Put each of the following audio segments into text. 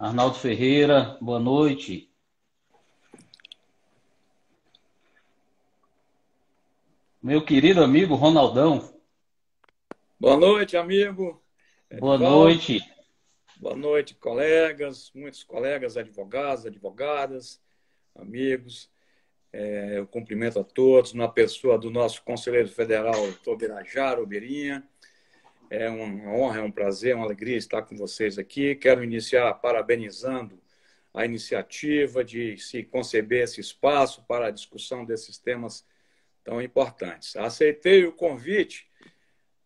Arnaldo Ferreira, boa noite. Meu querido amigo Ronaldão. Boa noite, amigo. Boa noite. Boa noite, colegas, muitos colegas, advogados, advogadas, amigos. É, eu cumprimento a todos, na pessoa do nosso conselheiro federal, doutor Birajara Obeirinha. É uma honra, é um prazer, uma alegria estar com vocês aqui. Quero iniciar parabenizando a iniciativa de se conceber esse espaço para a discussão desses temas tão importantes. Aceitei o convite,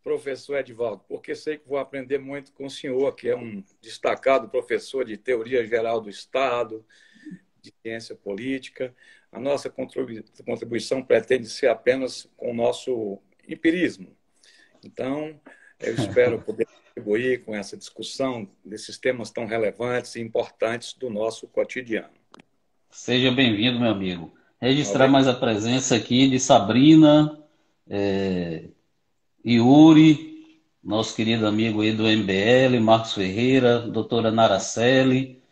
professor Edvaldo, porque sei que vou aprender muito com o senhor, que é um destacado professor de teoria geral do Estado, de ciência política. A nossa contribuição pretende ser apenas com o nosso empirismo. Então, eu espero poder contribuir com essa discussão desses temas tão relevantes e importantes do nosso cotidiano. Seja bem-vindo, meu amigo. Registrar mais a presença aqui de Sabrina, é, Yuri, nosso querido amigo aí do MBL, Marcos Ferreira, doutora Naracelli,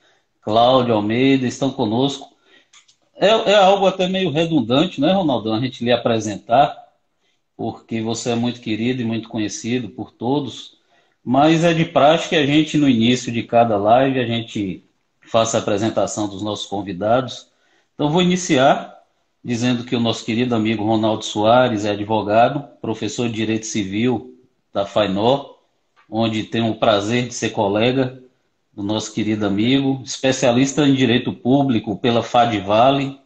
Cláudio Almeida, estão conosco. É, é algo até meio redundante, né, Ronaldão, a gente lhe apresentar, porque você é muito querido e muito conhecido por todos, mas é de prática a gente, no início de cada live, a gente faça a apresentação dos nossos convidados. Então, vou iniciar dizendo que o nosso querido amigo Ronaldo Soares é advogado, professor de Direito Civil da FAINOR, onde tenho o prazer de ser colega do nosso querido amigo, especialista em Direito Público pela FAD-Vale,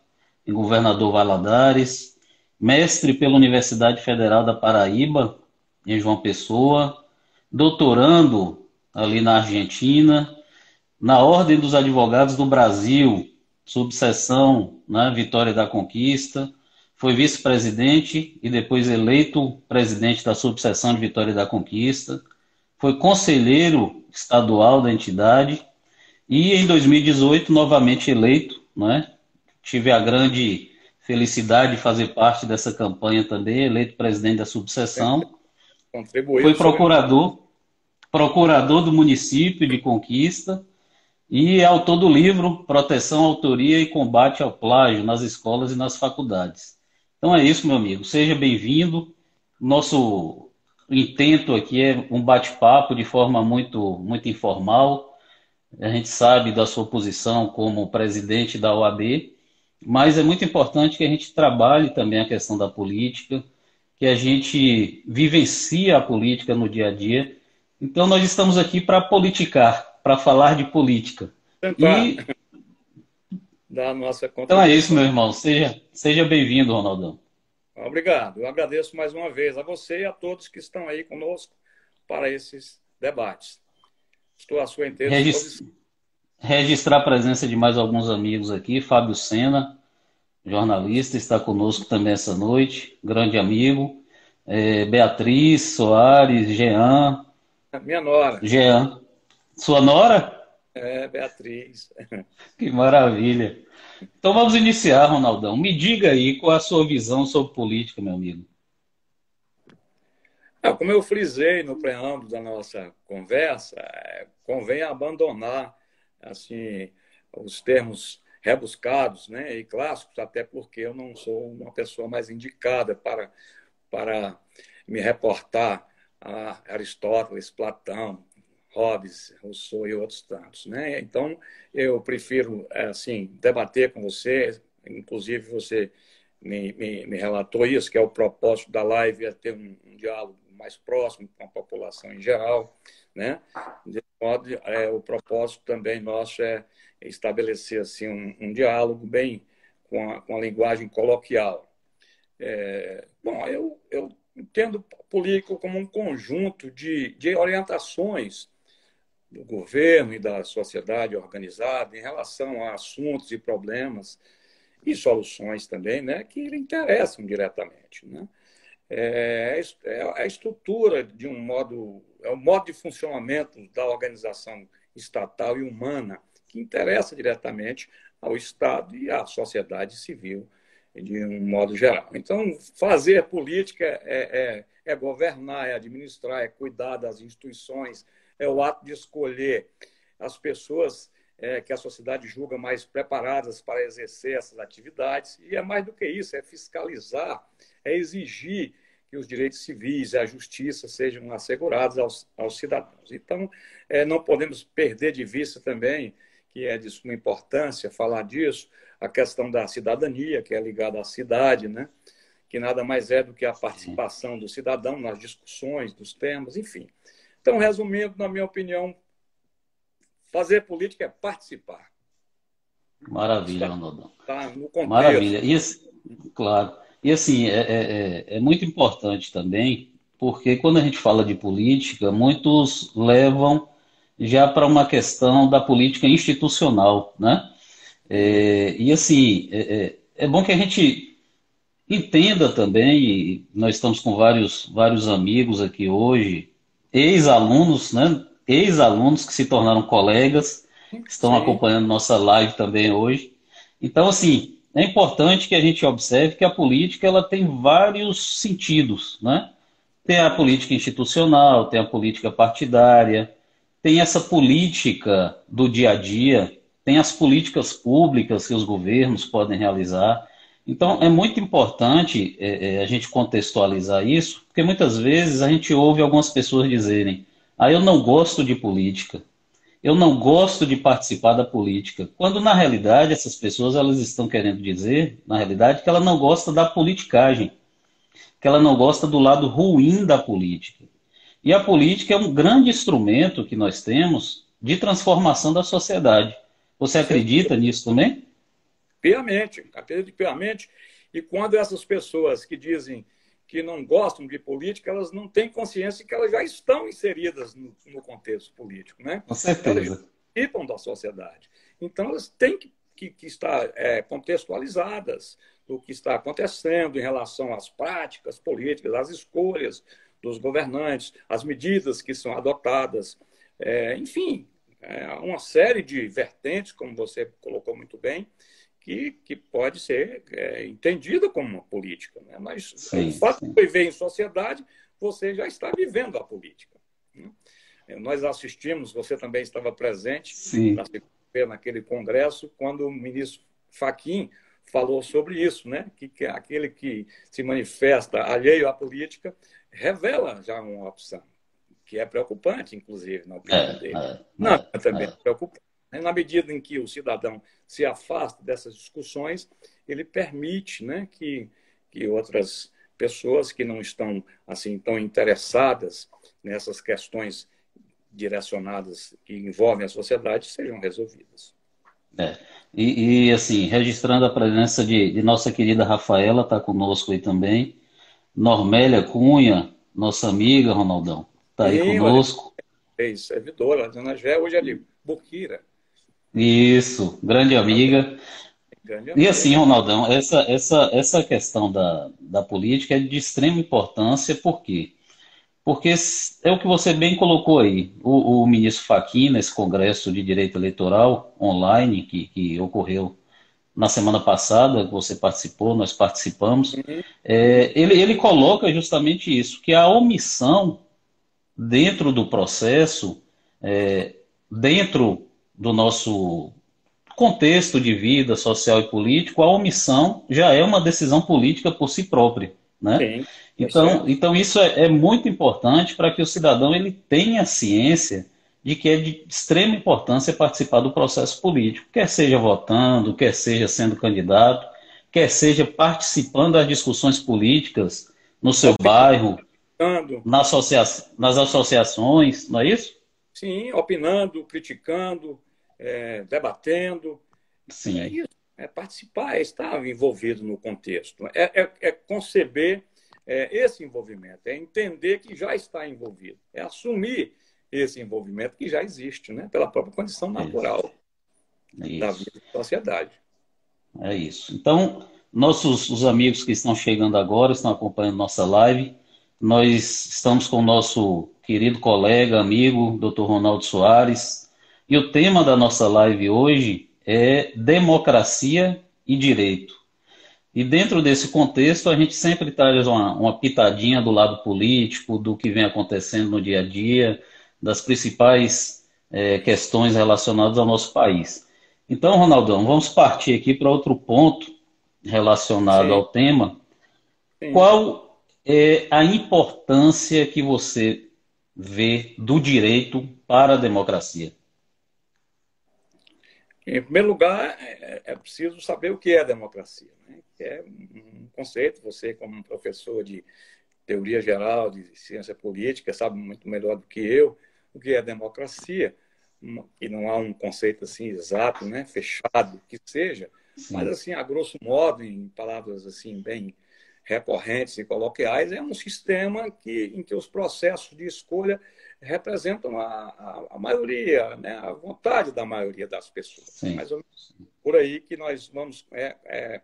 em Governador Valadares, mestre pela Universidade Federal da Paraíba, em João Pessoa, doutorando ali na Argentina, na Ordem dos Advogados do Brasil, subseção né, Vitória da Conquista, foi vice-presidente e depois eleito presidente da subseção de Vitória da Conquista, foi conselheiro estadual da entidade e em 2018 novamente eleito, né? Tive a grande felicidade de fazer parte dessa campanha também, eleito presidente da subseção. Contribuiu. Foi procurador, procurador do município de Conquista e é autor do livro Proteção, Autoria e Combate ao Plágio nas Escolas e nas Faculdades. Então é isso, meu amigo. Seja bem-vindo. Nosso intento aqui é um bate-papo de forma muito, muito informal. A gente sabe da sua posição como presidente da OAB, mas é muito importante que a gente trabalhe também a questão da política, que a gente vivencie a política no dia a dia. Então, nós estamos aqui para politicar, para falar de política. Tentar e... dar a nossa Então é isso, meu irmão. Seja, seja bem-vindo, Ronaldão. Obrigado. Eu agradeço mais uma vez a você e a todos que estão aí conosco para esses debates. Estou à sua inteira Regist... Registrar a presença de mais alguns amigos aqui. Fábio Sena, jornalista, está conosco também essa noite. Grande amigo. É, Beatriz Soares, Jean. Minha nora. Jean. Sua nora? É, Beatriz. Que maravilha. Então vamos iniciar, Ronaldão. Me diga aí qual a sua visão sobre política, meu amigo. É, como eu frisei no preâmbulo da nossa conversa, é, convém abandonar assim os termos rebuscados né, e clássicos, até porque eu não sou uma pessoa mais indicada para, para me reportar a Aristóteles, Platão, Hobbes, Rousseau e outros tantos. Né? Então, eu prefiro assim debater com você, inclusive você me, me, me relatou isso, que é o propósito da live, é ter um, um diálogo mais próximo com a população em geral. Né? Modo, é, o propósito também nosso é estabelecer assim, um, um diálogo bem com a, com a linguagem coloquial. É, bom, eu, eu entendo político como um conjunto de, de orientações do governo e da sociedade organizada em relação a assuntos e problemas e soluções também, né, que lhe interessam diretamente, né? É, é, é a estrutura de um modo, é o modo de funcionamento da organização estatal e humana que interessa diretamente ao Estado e à sociedade civil de um modo geral. Então, fazer política é, é, é governar, é administrar, é cuidar das instituições, é o ato de escolher as pessoas é, que a sociedade julga mais preparadas para exercer essas atividades. E é mais do que isso, é fiscalizar, é exigir que os direitos civis e a justiça sejam assegurados aos, aos cidadãos. Então, é, não podemos perder de vista também, que é de suma importância falar disso, a questão da cidadania, que é ligada à cidade, né? que nada mais é do que a participação do cidadão nas discussões dos temas, enfim. Então, resumindo, na minha opinião, fazer política é participar. Maravilha, Ronaldão. Tá. Maravilha. E, claro. E assim, é, é, é, é muito importante também, porque quando a gente fala de política, muitos levam já para uma questão da política institucional, né? É, e assim, é, é, é, bom que a gente entenda também, nós estamos com vários, vários amigos aqui hoje, ex-alunos, né? Ex-alunos que se tornaram colegas, estão Sim. acompanhando nossa live também hoje. Então, assim, é importante que a gente observe que a política ela tem vários sentidos, né? Tem a política institucional, tem a política partidária, tem essa política do dia a dia, tem as políticas públicas que os governos podem realizar. Então, é muito importante é, é, a gente contextualizar isso, porque muitas vezes a gente ouve algumas pessoas dizerem: ah, eu não gosto de política eu não gosto de participar da política. Quando na realidade essas pessoas elas estão querendo dizer, na realidade, que ela não gosta da politicagem, que ela não gosta do lado ruim da política. E a política é um grande instrumento que nós temos de transformação da sociedade. Você acredita nisso também? Piamente, acredito piamente. E quando essas pessoas que dizem que não gostam de política, elas não têm consciência que elas já estão inseridas no, no contexto político, né? Com certeza. Elas participam da sociedade. Então, elas têm que, que, que estar é, contextualizadas do que está acontecendo em relação às práticas políticas, às escolhas dos governantes, às medidas que são adotadas, é, enfim, é uma série de vertentes, como você colocou muito bem, que, que pode ser é, entendida como uma política. Né? Mas sim, o fato sim. de viver em sociedade, você já está vivendo a política. Né? É, nós assistimos, você também estava presente na naquele congresso, quando o ministro Faquim falou sobre isso, né? que, que aquele que se manifesta alheio à política revela já uma opção, que é preocupante, inclusive, na opinião é, dele. É, Não, é, também é preocupante. Né? Na medida em que o cidadão se afasta dessas discussões, ele permite né, que, que outras pessoas que não estão assim tão interessadas nessas questões direcionadas que envolvem a sociedade sejam resolvidas. É. E, e, assim, registrando a presença de, de nossa querida Rafaela, está conosco aí também. Normélia Cunha, nossa amiga, Ronaldão, está aí conosco. É servidora, a dona Gé, hoje é de. Isso, grande amiga. Grande e assim, Ronaldão, essa, essa, essa questão da, da política é de extrema importância, por quê? Porque é o que você bem colocou aí. O, o ministro Fachin, nesse Congresso de Direito Eleitoral online, que, que ocorreu na semana passada, você participou, nós participamos, uhum. é, ele, ele coloca justamente isso, que a omissão dentro do processo, é, dentro do nosso contexto de vida social e político, a omissão já é uma decisão política por si própria. Né? Sim, então, então, isso é, é muito importante para que o cidadão ele tenha ciência de que é de extrema importância participar do processo político, quer seja votando, quer seja sendo candidato, quer seja participando das discussões políticas no seu bairro, na associa nas associações, não é isso? Sim, opinando, criticando, é, debatendo. Sim. É isso. É participar, é estar envolvido no contexto. É, é, é conceber é, esse envolvimento, é entender que já está envolvido, é assumir esse envolvimento que já existe, né? pela própria condição natural isso. da vida da sociedade. É isso. Então, nossos os amigos que estão chegando agora, estão acompanhando nossa live, nós estamos com o nosso querido colega, amigo, Dr. Ronaldo Soares, e o tema da nossa live hoje é democracia e direito. E dentro desse contexto, a gente sempre traz uma, uma pitadinha do lado político, do que vem acontecendo no dia a dia, das principais é, questões relacionadas ao nosso país. Então, Ronaldão, vamos partir aqui para outro ponto relacionado Sim. ao tema. Sim. Qual é a importância que você vê do direito para a democracia? Em primeiro lugar, é, é preciso saber o que é democracia. Né? É um conceito, você, como professor de teoria geral de ciência política, sabe muito melhor do que eu o que é democracia, e não há um conceito assim exato, né, fechado que seja, mas assim, a grosso modo, em palavras assim bem recorrentes e coloquiais, é um sistema que, em que os processos de escolha representam a, a, a maioria, né, a vontade da maioria das pessoas. Sim. Mais ou menos por aí que nós vamos é, é,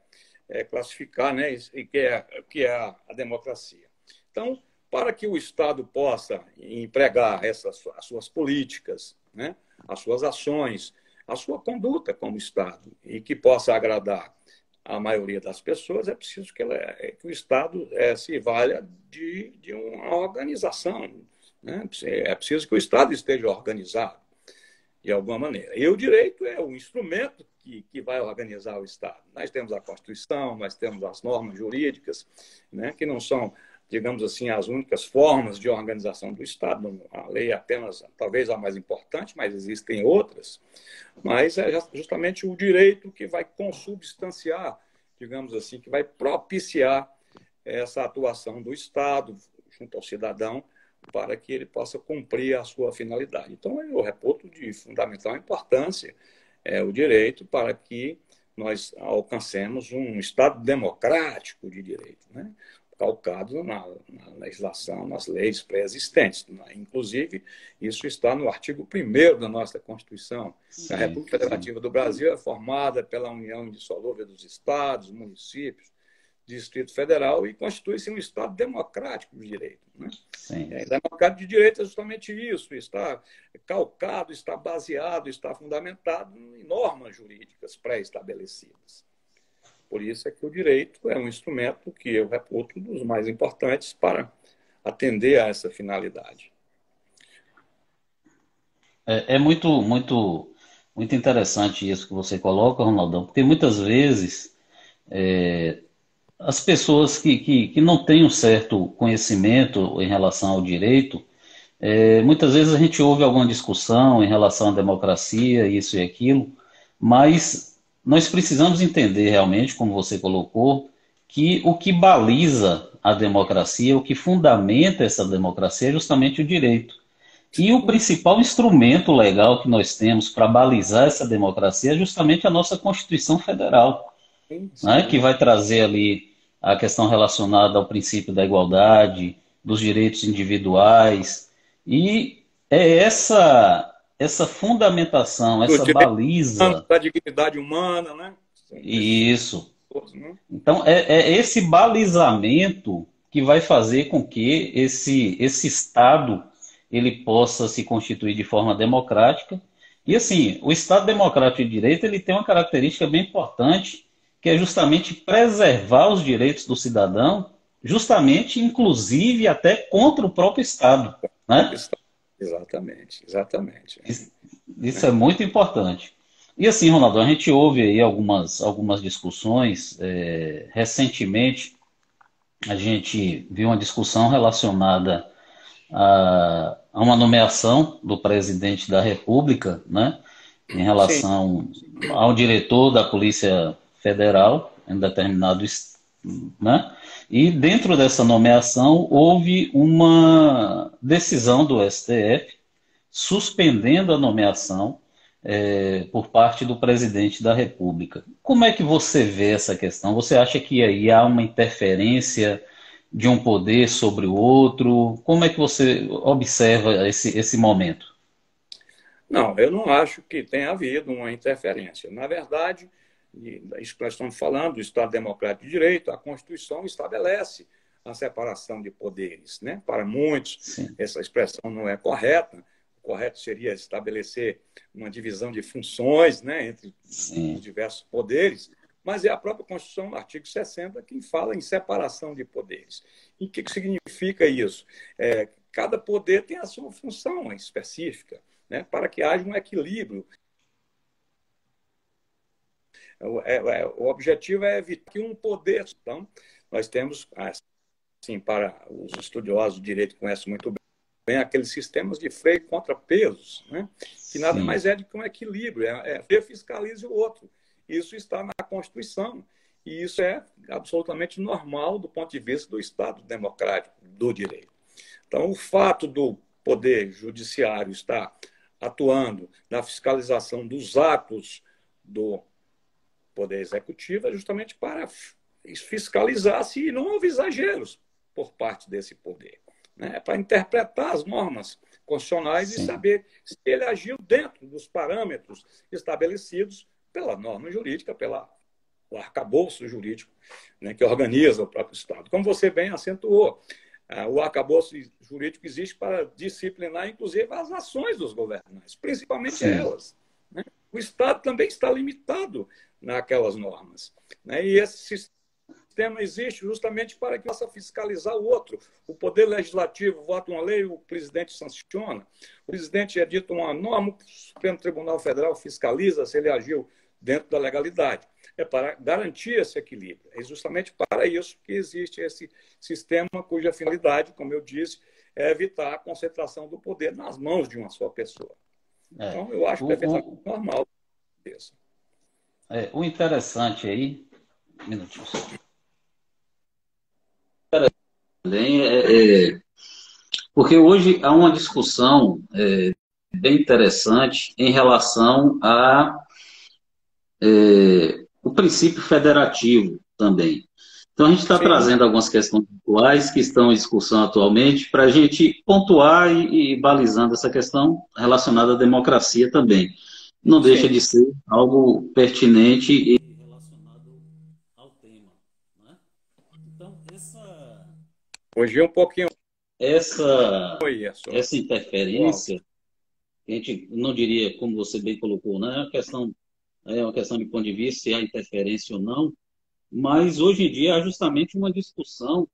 é classificar né, que é, que é a, a democracia. Então, para que o Estado possa empregar essas as suas políticas, né, as suas ações, a sua conduta como Estado e que possa agradar a maioria das pessoas, é preciso que, ela, é, que o Estado é, se valha de, de uma organização. Né? É preciso que o Estado esteja organizado de alguma maneira. E o direito é o instrumento que, que vai organizar o Estado. Nós temos a Constituição, nós temos as normas jurídicas, né, que não são digamos assim, as únicas formas de organização do Estado. A lei é apenas, talvez, a mais importante, mas existem outras. Mas é justamente o direito que vai consubstanciar, digamos assim, que vai propiciar essa atuação do Estado junto ao cidadão para que ele possa cumprir a sua finalidade. Então, eu reputo de fundamental importância é, o direito para que nós alcancemos um Estado democrático de direito. Né? calcado na, na legislação, nas leis pré-existentes. Inclusive, isso está no artigo 1 da nossa Constituição. Sim, a República Federativa do Brasil é formada pela União Indissolúvel dos Estados, municípios, Distrito Federal e constitui-se um Estado democrático de direito. Né? Sim. É, democrático de direito é justamente isso, está calcado, está baseado, está fundamentado em normas jurídicas pré-estabelecidas. Por isso é que o direito é um instrumento que eu reputo dos mais importantes para atender a essa finalidade. É, é, muito, muito, muito interessante isso que você coloca, Ronaldão, porque muitas vezes é, as pessoas que, que, que, não têm um certo conhecimento em relação ao direito, é, muitas vezes a gente ouve alguma discussão em relação à democracia, isso e aquilo, mas nós precisamos entender realmente, como você colocou, que o que baliza a democracia, o que fundamenta essa democracia é justamente o direito. E o principal instrumento legal que nós temos para balizar essa democracia é justamente a nossa Constituição Federal, né, que vai trazer ali a questão relacionada ao princípio da igualdade, dos direitos individuais. E é essa essa fundamentação, essa baliza. Da dignidade humana, né? Isso. Né? Então, é, é, esse balizamento que vai fazer com que esse, esse Estado ele possa se constituir de forma democrática. E assim, o Estado democrático de direito ele tem uma característica bem importante, que é justamente preservar os direitos do cidadão, justamente, inclusive, até contra o próprio Estado. Né? Exatamente, exatamente. Isso, isso é. é muito importante. E assim, Ronaldo, a gente ouve aí algumas, algumas discussões. É, recentemente, a gente viu uma discussão relacionada a, a, uma nomeação do presidente da República, né, em relação Sim. ao diretor da Polícia Federal, em determinado né? E dentro dessa nomeação houve uma decisão do STF suspendendo a nomeação é, por parte do presidente da República. Como é que você vê essa questão? Você acha que aí há uma interferência de um poder sobre o outro? Como é que você observa esse, esse momento? Não, eu não acho que tenha havido uma interferência. Na verdade, isso que nós estamos falando, do Estado Democrático de Direito, a Constituição estabelece a separação de poderes. Né? Para muitos, Sim. essa expressão não é correta. O correto seria estabelecer uma divisão de funções né, entre Sim. os diversos poderes, mas é a própria Constituição, no artigo 60, quem fala em separação de poderes. E o que, que significa isso? É, cada poder tem a sua função específica. né, para que haja um equilíbrio. O, é, é, o objetivo é evitar que um poder. Então, nós temos, assim, para os estudiosos de direito que conhecem muito bem, aqueles sistemas de freio contra pesos, né? que nada Sim. mais é do que um equilíbrio, é, é fiscalize o outro. Isso está na Constituição. E isso é absolutamente normal do ponto de vista do Estado democrático, do direito. Então, o fato do Poder Judiciário estar atuando na fiscalização dos atos do Poder Executivo é justamente para fiscalizar se não houve exageros por parte desse poder. Né? Para interpretar as normas constitucionais Sim. e saber se ele agiu dentro dos parâmetros estabelecidos pela norma jurídica, pela o arcabouço jurídico né, que organiza o próprio Estado. Como você bem acentuou, ah, o arcabouço jurídico existe para disciplinar, inclusive, as ações dos governantes, principalmente Sim. elas. Né? O Estado também está limitado naquelas normas. Né? E esse sistema existe justamente para que possa fiscalizar o outro. O Poder Legislativo vota uma lei, o presidente sanciona. O presidente edita uma norma, o Supremo Tribunal Federal fiscaliza se ele agiu dentro da legalidade. É para garantir esse equilíbrio. É justamente para isso que existe esse sistema cuja finalidade, como eu disse, é evitar a concentração do poder nas mãos de uma só pessoa. É. Então, eu acho perfeitamente o, normal isso. É, o interessante aí, um minutinho só. Também é, é, porque hoje há uma discussão é, bem interessante em relação a é, o princípio federativo também. Então, a gente está trazendo algumas questões atuais que estão em discussão atualmente para a gente pontuar e, e, balizando essa questão relacionada à democracia também. Não Sim. deixa de ser algo pertinente e relacionado ao tema. Né? Então, essa. Hoje é um pouquinho. Essa, essa interferência, a gente não diria, como você bem colocou, né? é uma questão é uma questão de ponto de vista se há interferência ou não, mas hoje em dia há justamente uma discussão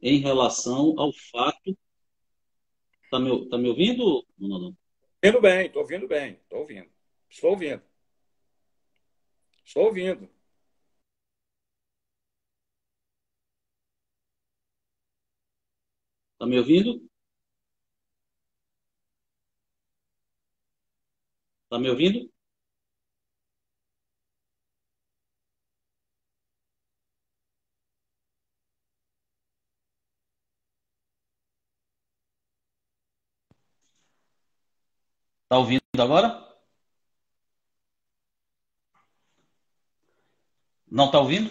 em relação ao fato. Está me, tá me ouvindo, não? Ouvindo bem, estou ouvindo bem, estou ouvindo. Estou ouvindo. Estou ouvindo. Está me ouvindo? Está me ouvindo? Está ouvindo agora? Não está ouvindo?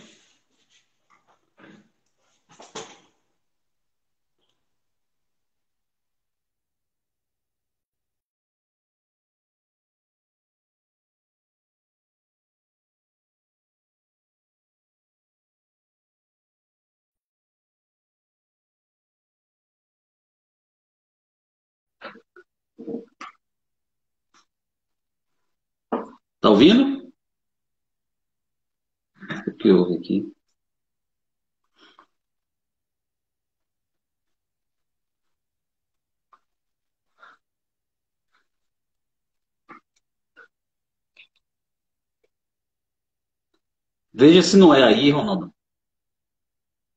Tá ouvindo? Que houve aqui? Veja se não é aí, Ronaldo.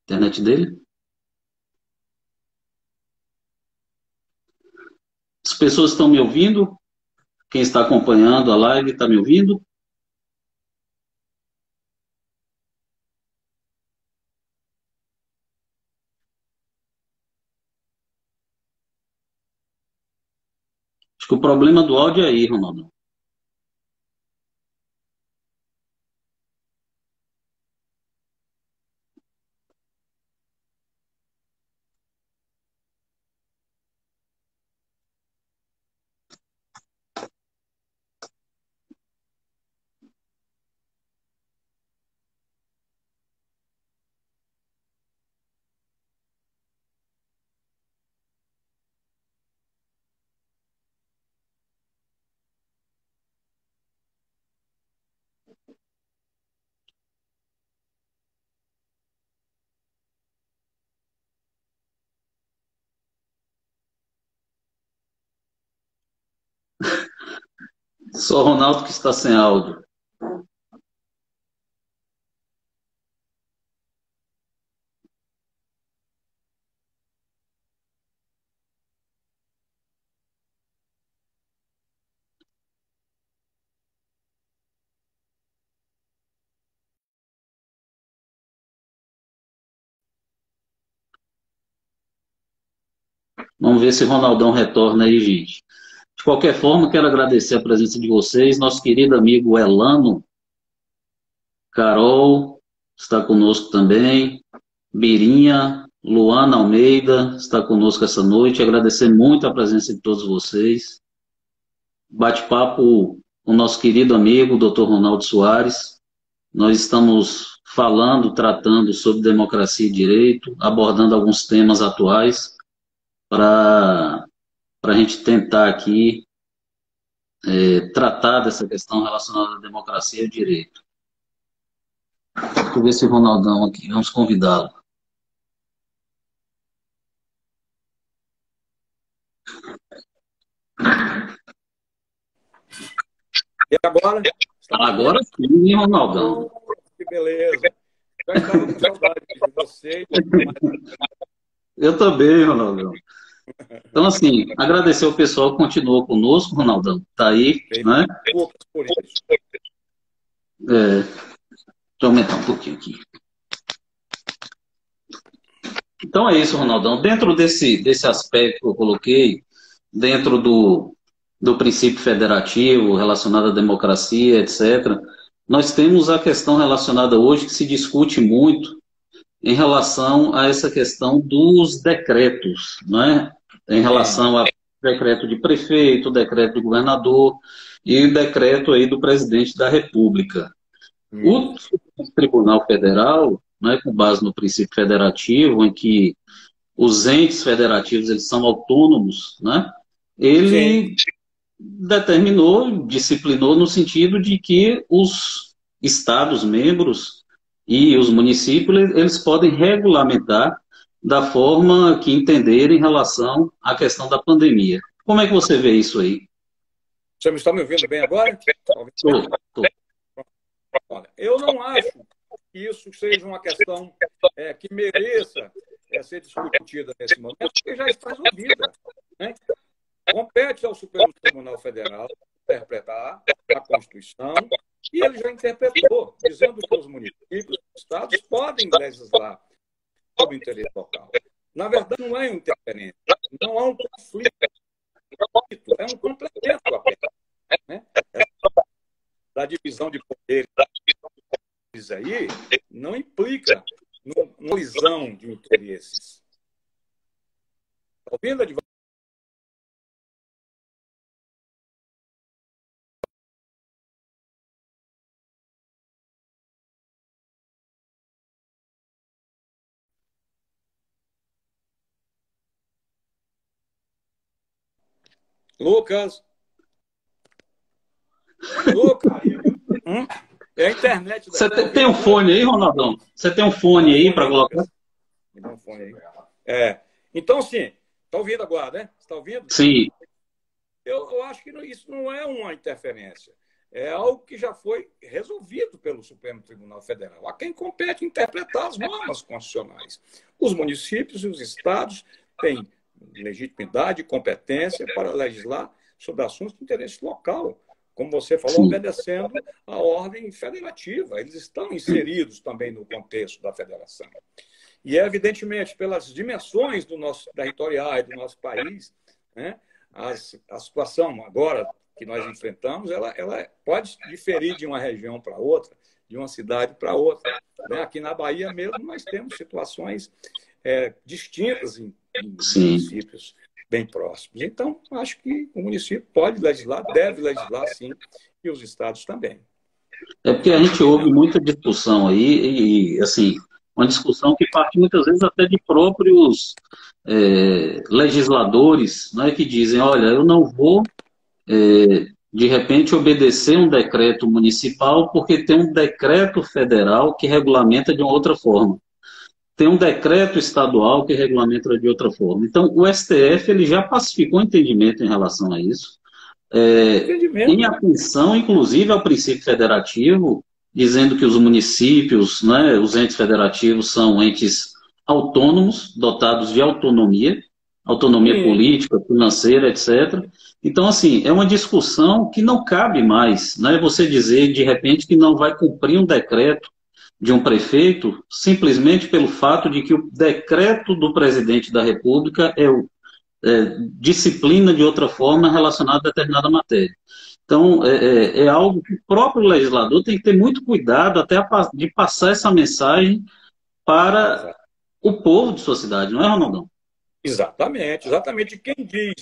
Internet dele? As pessoas estão me ouvindo? Quem está acompanhando a live está me ouvindo? Acho que o problema do áudio é aí, Ronaldo. Só Ronaldo que está sem áudio. Vamos ver se Ronaldão retorna aí, gente. De qualquer forma, quero agradecer a presença de vocês. Nosso querido amigo Elano, Carol, está conosco também. Birinha, Luana Almeida, está conosco essa noite. Agradecer muito a presença de todos vocês. Bate-papo com o nosso querido amigo, Dr. Ronaldo Soares. Nós estamos falando, tratando sobre democracia e direito, abordando alguns temas atuais para a gente tentar aqui é, tratar dessa questão relacionada à democracia e ao direito. Deixa eu ver se o Ronaldão aqui, vamos convidá-lo. E agora? Agora sim, Ronaldão. Que beleza. Já estava com saudade de você. Eu também, Ronaldão. Então, assim, agradecer ao pessoal que continuou conosco, Ronaldão. Tá aí, né? É, deixa eu aumentar um pouquinho aqui. Então é isso, Ronaldão. Dentro desse, desse aspecto que eu coloquei, dentro do, do princípio federativo relacionado à democracia, etc., nós temos a questão relacionada hoje que se discute muito em relação a essa questão dos decretos, né? em relação ao decreto de prefeito, decreto de governador e decreto aí do presidente da República. Hum. O Tribunal Federal, né, com base no princípio federativo, em que os entes federativos eles são autônomos, né, ele Sim. determinou, disciplinou no sentido de que os estados membros e os municípios eles podem regulamentar da forma que entenderem em relação à questão da pandemia. Como é que você vê isso aí? Você me está me ouvindo bem agora? Estou. Olha, eu não acho que isso seja uma questão é, que mereça é, ser discutida nesse momento, porque já está resolvida. Né? Compete ao Supremo Tribunal Federal interpretar a Constituição e ele já interpretou, dizendo que os municípios, os estados podem legislar sobre o interesse local. Na verdade, não é interferência, não há um conflito, é um complemento apenas. Né? Da divisão de poderes aí não implica numa lisão de interesses. Está ouvindo, advogado? Lucas. Lucas. hum? É a internet. Você tem, tem um fone aí, Ronaldão? Você tem um fone aí para colocar? Me dá um fone aí. É. Então, sim. Está ouvindo agora, né? Está ouvindo? Sim. Eu, eu acho que isso não é uma interferência. É algo que já foi resolvido pelo Supremo Tribunal Federal. A quem compete interpretar as normas constitucionais. Os municípios e os estados têm legitimidade e competência para legislar sobre assuntos de interesse local, como você falou, Sim. obedecendo à ordem federativa. Eles estão inseridos também no contexto da federação. E, evidentemente, pelas dimensões do nosso territorial e do nosso país, né, as, a situação agora que nós enfrentamos, ela, ela pode diferir de uma região para outra, de uma cidade para outra. Né? Aqui na Bahia mesmo, nós temos situações é, distintas em municípios bem próximos. Então, acho que o município pode legislar, deve legislar, sim, e os estados também. É porque a gente ouve muita discussão aí, e, assim, uma discussão que parte muitas vezes até de próprios é, legisladores, né, que dizem, olha, eu não vou, é, de repente, obedecer um decreto municipal porque tem um decreto federal que regulamenta de uma outra forma tem um decreto estadual que regulamenta de outra forma. Então, o STF ele já pacificou o entendimento em relação a isso, é, em atenção, inclusive, ao princípio federativo, dizendo que os municípios, né, os entes federativos são entes autônomos, dotados de autonomia, autonomia Sim. política, financeira, etc. Então, assim, é uma discussão que não cabe mais, né? Você dizer, de repente, que não vai cumprir um decreto de um prefeito simplesmente pelo fato de que o decreto do presidente da República é, o, é disciplina de outra forma relacionada a determinada matéria. Então, é, é, é, algo que o próprio legislador tem que ter muito cuidado até de passar essa mensagem para o povo de sua cidade, não é, Ronaldão? Exatamente, exatamente. Quem diz,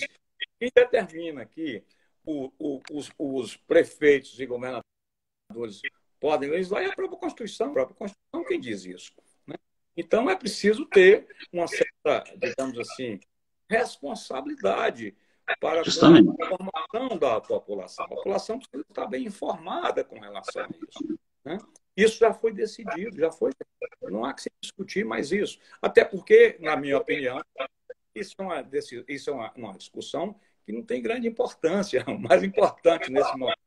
quem determina que o, o, os, os prefeitos e governadores podem legislar é a própria Constituição, a própria Constituição quem diz isso. Né? Então é preciso ter uma certa, digamos assim, responsabilidade para a informação da população. A população precisa estar bem informada com relação a isso. Né? Isso já foi decidido, já foi. Não há que se discutir mais isso. Até porque, na minha opinião, isso é uma, isso é uma, uma discussão que não tem grande importância. O mais importante nesse momento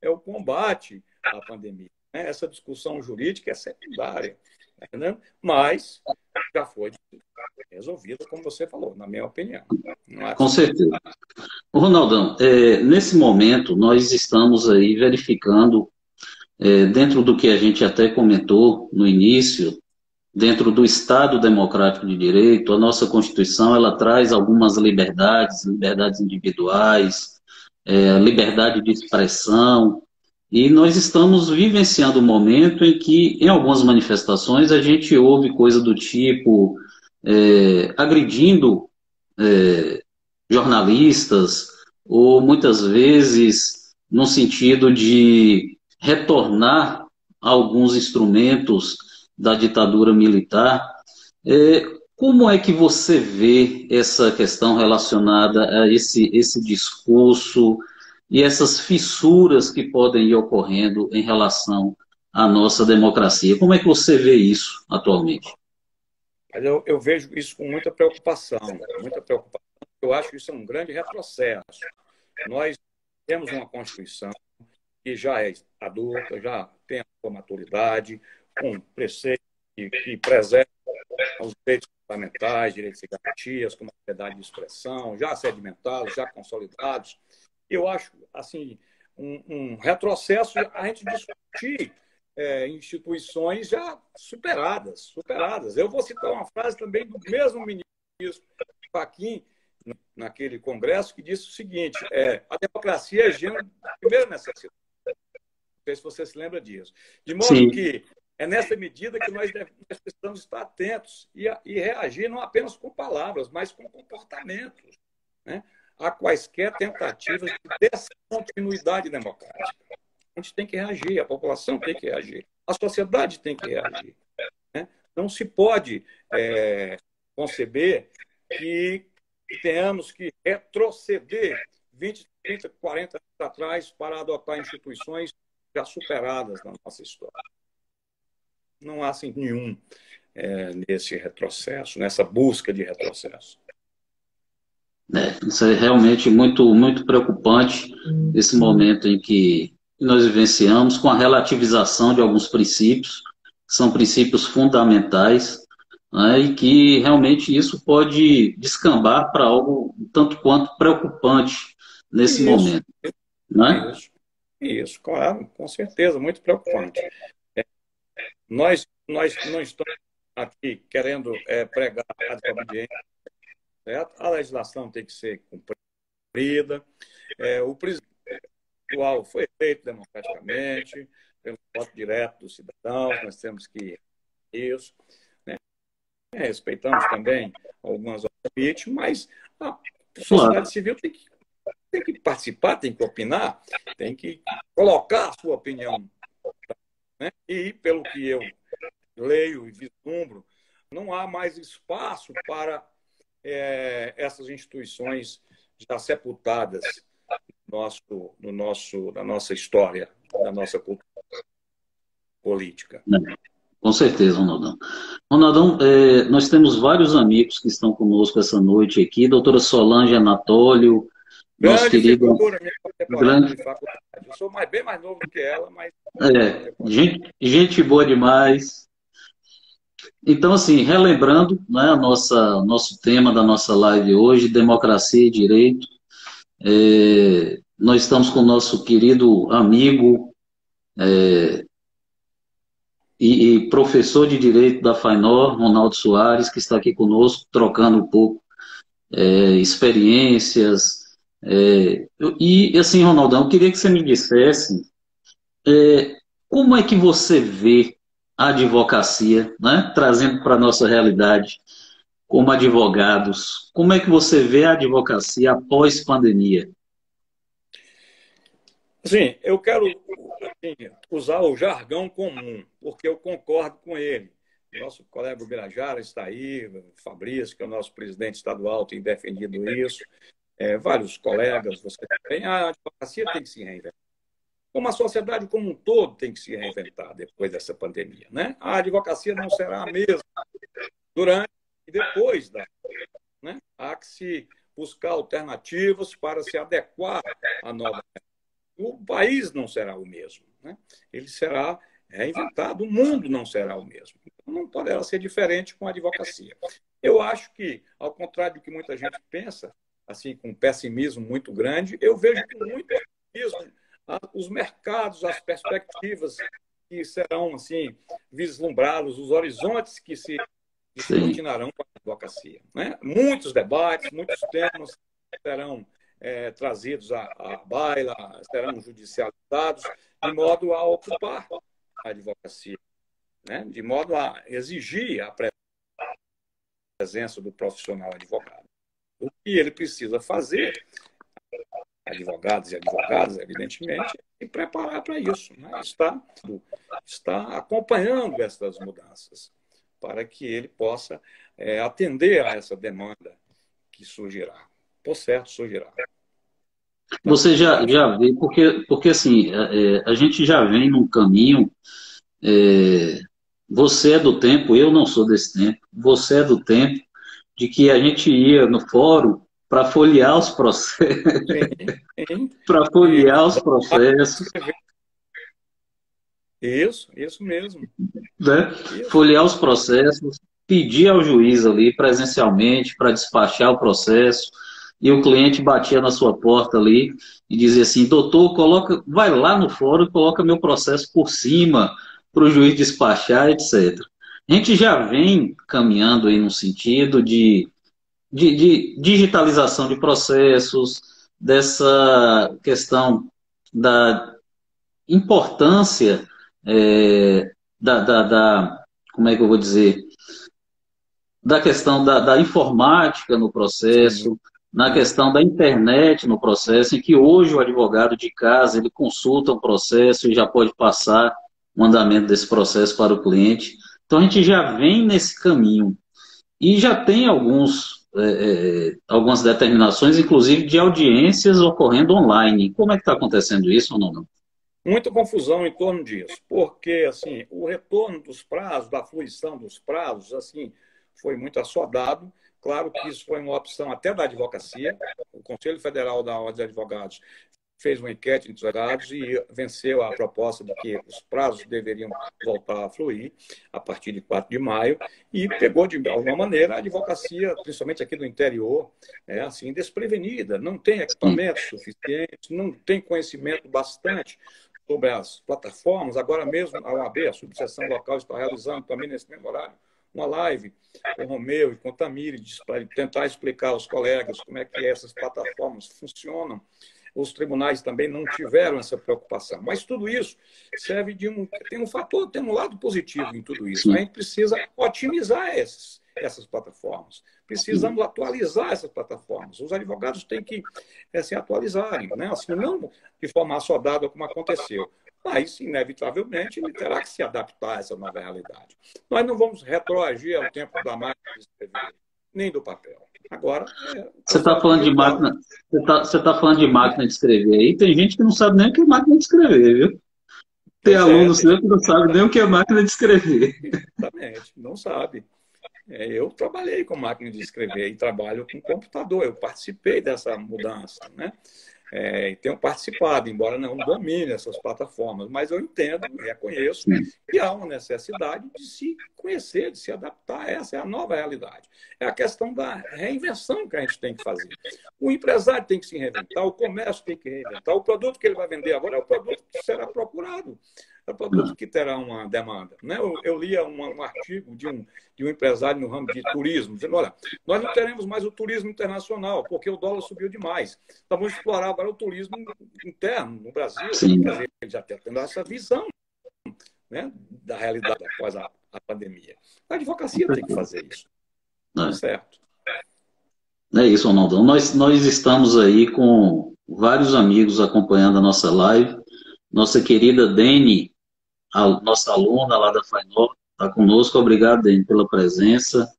é o combate à pandemia. Né? Essa discussão jurídica é secundária, né? mas já foi resolvida, como você falou, na minha opinião. É Com certeza. Ronaldão, é, nesse momento nós estamos aí verificando, é, dentro do que a gente até comentou no início, dentro do Estado Democrático de Direito, a nossa Constituição ela traz algumas liberdades, liberdades individuais, é, liberdade de expressão, e nós estamos vivenciando um momento em que, em algumas manifestações, a gente ouve coisa do tipo é, agredindo é, jornalistas, ou muitas vezes no sentido de retornar alguns instrumentos da ditadura militar. É, como é que você vê essa questão relacionada a esse, esse discurso? E essas fissuras que podem ir ocorrendo em relação à nossa democracia. Como é que você vê isso atualmente? Eu, eu vejo isso com muita preocupação, muita preocupação. Eu acho que isso é um grande retrocesso. Nós temos uma Constituição que já é adulta, já tem a sua maturidade, com preceitos que, que preservam os direitos fundamentais, direitos e garantias, como a liberdade de expressão, já sedimentados, já consolidados eu acho assim um, um retrocesso a gente discutir é, instituições já superadas, superadas. Eu vou citar uma frase também do mesmo ministro Faquim naquele congresso que disse o seguinte: é, a democracia é gênero de primeira necessidade. Não sei se você se lembra disso. De modo Sim. que é nessa medida que nós, deve, nós precisamos estar atentos e, e, reagir não apenas com palavras, mas com comportamentos. Né? A quaisquer tentativas de descontinuidade democrática. A gente tem que reagir, a população tem que reagir, a sociedade tem que reagir. Né? Não se pode é, conceber que tenhamos que retroceder 20, 30, 40 anos atrás para adotar instituições já superadas na nossa história. Não há assim, nenhum é, nesse retrocesso, nessa busca de retrocesso. É, isso é realmente muito, muito preocupante, esse momento em que nós vivenciamos com a relativização de alguns princípios, que são princípios fundamentais, né, e que realmente isso pode descambar para algo tanto quanto preocupante nesse isso, momento. Né? Isso, isso, claro, com certeza, muito preocupante. É, nós, nós não estamos aqui querendo é, pregar a desobediência, legislação tem que ser cumprida. É, o presidente atual foi feito democraticamente, pelo voto direto dos cidadãos, nós temos que isso. Né? É, respeitamos também algumas outras mas a sociedade civil tem que, tem que participar, tem que opinar, tem que colocar a sua opinião. Né? E, pelo que eu leio e vislumbro, não há mais espaço para é, essas instituições já sepultadas no nosso, no nosso, na nossa história, na nossa cultura política. Com certeza, Ronaldão. Ronaldão, é, nós temos vários amigos que estão conosco essa noite aqui, doutora Solange Anatólio, Nosso grande querido. Figura, grande... Eu sou mais, bem mais novo que ela, mas. É, gente, gente boa demais. Então, assim, relembrando né, nossa, nosso tema da nossa live hoje, democracia e direito. É, nós estamos com o nosso querido amigo é, e, e, professor de Direito da FAINOR, Ronaldo Soares, que está aqui conosco, trocando um pouco é, experiências. É, e, assim, Ronaldão, eu queria que você me dissesse é, como é que você vê advocacia, né, trazendo para a nossa realidade como advogados, como é que você vê a advocacia após pandemia? Sim, eu quero assim, usar o jargão comum, porque eu concordo com ele. Nosso colega Birajara está aí, Fabrício, que é o nosso presidente estadual, tem defendido isso. É, vários colegas, você tem. A advocacia tem que se reinventar. Como a sociedade como um todo tem que se reinventar depois dessa pandemia. Né? A advocacia não será a mesma durante e depois da. Né? Há que se buscar alternativas para se adequar à nova o país não será o mesmo. Né? Ele será reinventado, o mundo não será o mesmo. Então, não poderá ser diferente com a advocacia. Eu acho que, ao contrário do que muita gente pensa, assim, com um pessimismo muito grande, eu vejo com muito otimismo os mercados, as perspectivas que serão, assim, vislumbrados, os horizontes que se descortinarão com a advocacia. Né? Muitos debates, muitos temas serão é, trazidos à, à baila, serão judicializados, de modo a ocupar a advocacia, né? de modo a exigir a presença do profissional advogado. O que ele precisa fazer, advogados e advogadas, evidentemente, se preparar para isso. Né? Está, está acompanhando essas mudanças para que ele possa é, atender a essa demanda que surgirá por certo surgirá. Você já, já vê, porque, porque assim, é, é, a gente já vem num caminho. É, você é do tempo, eu não sou desse tempo, você é do tempo de que a gente ia no fórum para folhear os processos. para folhear os processos. Isso, isso mesmo. Né? Isso. Folhear os processos, pedir ao juiz ali presencialmente para despachar o processo e o cliente batia na sua porta ali e dizia assim, doutor, coloca, vai lá no fórum e coloca meu processo por cima para o juiz despachar, etc. A gente já vem caminhando aí no sentido de, de, de digitalização de processos, dessa questão da importância é, da, da, da, como é que eu vou dizer, da questão da, da informática no processo, Sim. na questão da internet no processo, em que hoje o advogado de casa ele consulta um processo e já pode passar o andamento desse processo para o cliente. Então a gente já vem nesse caminho. E já tem alguns, é, é, algumas determinações, inclusive de audiências ocorrendo online. Como é que está acontecendo isso ou não? Muita confusão em torno disso, porque assim o retorno dos prazos, da fruição dos prazos, assim foi muito assodado Claro que isso foi uma opção até da advocacia. O Conselho Federal da Ordem de Advogados fez uma enquete entre os e venceu a proposta de que os prazos deveriam voltar a fluir a partir de 4 de maio e pegou de alguma maneira a advocacia, principalmente aqui do interior, é assim desprevenida, não tem equipamentos suficientes, não tem conhecimento bastante sobre as plataformas. Agora mesmo a OAB, a subseção local, está realizando também nesse mesmo horário uma live com o Romeu e com o Tamires para tentar explicar aos colegas como é que essas plataformas funcionam. Os tribunais também não tiveram essa preocupação. Mas tudo isso serve de um. Tem um fator, tem um lado positivo em tudo isso. A gente precisa otimizar esses, essas plataformas. Precisamos atualizar essas plataformas. Os advogados têm que é, se atualizarem, né? assim, não de forma assodada como aconteceu mas, inevitavelmente, ele terá que se adaptar a essa nova realidade. Nós não vamos retroagir ao tempo da máquina de escrever, nem do papel. Agora. É, você está falando de máquina. Você está tá falando de máquina de escrever aí. Tem gente que não sabe nem o que é máquina de escrever, viu? Tem pois aluno é, que não sabe nem o que é máquina de escrever. Exatamente, não sabe. É, eu trabalhei com máquina de escrever e trabalho com computador. Eu participei dessa mudança, né? É, tenho participado, embora não domine essas plataformas, mas eu entendo e reconheço que há uma necessidade de se conhecer, de se adaptar. Essa é a nova realidade. É a questão da reinvenção que a gente tem que fazer. O empresário tem que se reinventar, o comércio tem que reinventar, o produto que ele vai vender agora é o produto que será procurado é um produto que terá uma demanda. Né? Eu, eu li um, um, artigo de um, de um empresário no ramo de turismo, dizendo, olha, nós não teremos mais o turismo internacional, porque o dólar subiu demais. Então vamos explorar agora o turismo interno no Brasil. Sim. Dizer, ele já está tendo essa visão né, da realidade após a, a pandemia. A advocacia tem que fazer isso. É. Certo. É isso, Ronaldão. Nós, nós estamos aí com vários amigos acompanhando a nossa live. Nossa querida Dene a nossa aluna lá da FAINOL, está conosco. Obrigado, Dani, pela presença.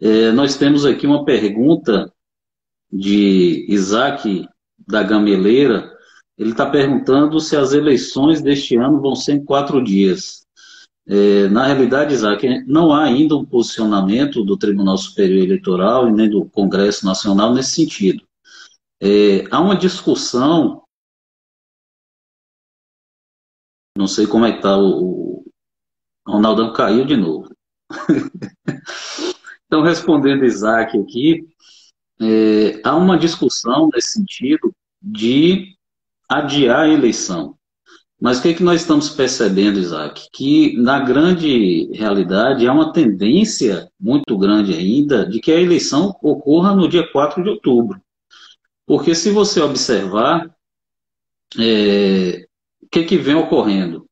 É, nós temos aqui uma pergunta de Isaac da Gameleira. Ele está perguntando se as eleições deste ano vão ser em quatro dias. É, na realidade, Isaac, não há ainda um posicionamento do Tribunal Superior Eleitoral e nem do Congresso Nacional nesse sentido. É, há uma discussão Não sei como é que tá o, o Ronaldão caiu de novo. então, respondendo Isaac aqui, é, há uma discussão nesse sentido de adiar a eleição. Mas o que, é que nós estamos percebendo, Isaac? Que, na grande realidade, há uma tendência muito grande ainda de que a eleição ocorra no dia 4 de outubro. Porque, se você observar, é, o que, que vem ocorrendo?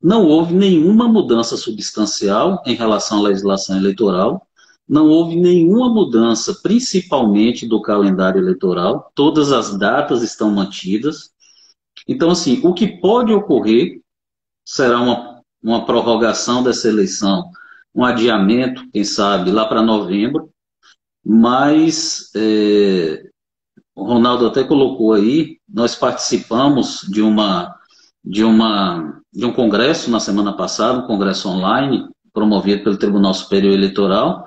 Não houve nenhuma mudança substancial em relação à legislação eleitoral, não houve nenhuma mudança, principalmente do calendário eleitoral, todas as datas estão mantidas. Então, assim, o que pode ocorrer será uma, uma prorrogação dessa eleição, um adiamento, quem sabe, lá para novembro, mas é, o Ronaldo até colocou aí, nós participamos de uma de, uma, de um congresso na semana passada, um congresso online, promovido pelo Tribunal Superior Eleitoral,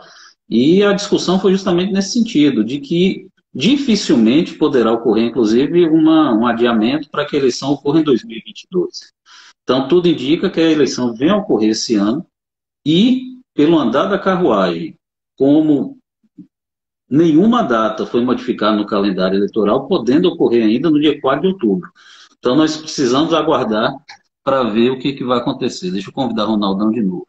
e a discussão foi justamente nesse sentido, de que dificilmente poderá ocorrer, inclusive, uma, um adiamento para que a eleição ocorra em 2022. Então, tudo indica que a eleição venha a ocorrer esse ano, e, pelo andar da carruagem, como nenhuma data foi modificada no calendário eleitoral, podendo ocorrer ainda no dia 4 de outubro. Então nós precisamos aguardar para ver o que, que vai acontecer. Deixa eu convidar o Ronaldão de novo.